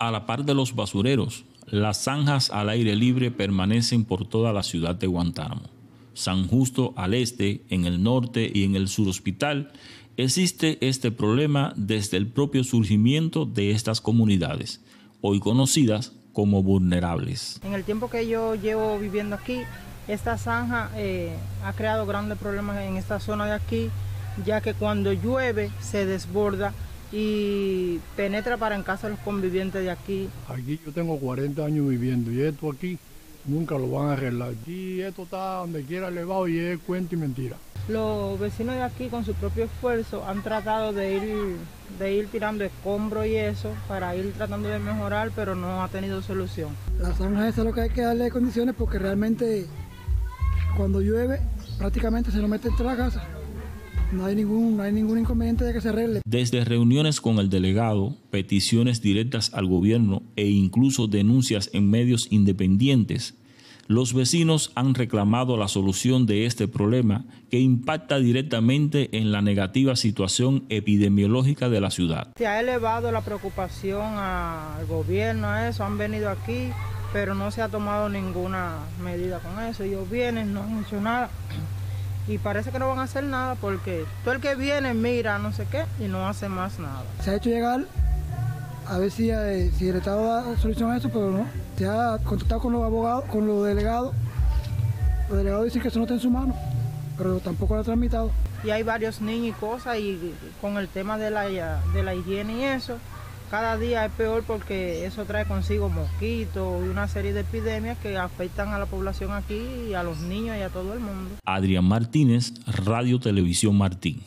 A la par de los basureros, las zanjas al aire libre permanecen por toda la ciudad de Guantánamo. San Justo al este, en el norte y en el sur hospital, existe este problema desde el propio surgimiento de estas comunidades, hoy conocidas como vulnerables. En el tiempo que yo llevo viviendo aquí, esta zanja eh, ha creado grandes problemas en esta zona de aquí, ya que cuando llueve se desborda y penetra para en casa de los convivientes de aquí. Aquí yo tengo 40 años viviendo y esto aquí nunca lo van a arreglar. Aquí esto está donde quiera elevado y es cuento y mentira. Los vecinos de aquí con su propio esfuerzo han tratado de ir, de ir tirando escombros y eso para ir tratando de mejorar, pero no ha tenido solución. Las zanjas es lo que hay que darle condiciones porque realmente cuando llueve prácticamente se nos mete entre la casa. No hay, ningún, no hay ningún inconveniente de que se arregle. Desde reuniones con el delegado, peticiones directas al gobierno e incluso denuncias en medios independientes, los vecinos han reclamado la solución de este problema que impacta directamente en la negativa situación epidemiológica de la ciudad. Se ha elevado la preocupación al gobierno, a eso, han venido aquí, pero no se ha tomado ninguna medida con eso. Ellos vienen, no han hecho nada y parece que no van a hacer nada porque todo el que viene mira no sé qué y no hace más nada. Se ha hecho llegar a ver si, eh, si el Estado da solución a eso, pero no. Se ha contactado con los abogados, con los delegados. Los delegados dicen que eso no está en su mano, pero tampoco lo ha tramitado. Y hay varios niños y cosas y con el tema de la, de la higiene y eso, cada día es peor porque eso trae consigo mosquitos y una serie de epidemias que afectan a la población aquí y a los niños y a todo el mundo. Adrián Martínez, Radio Televisión Martín.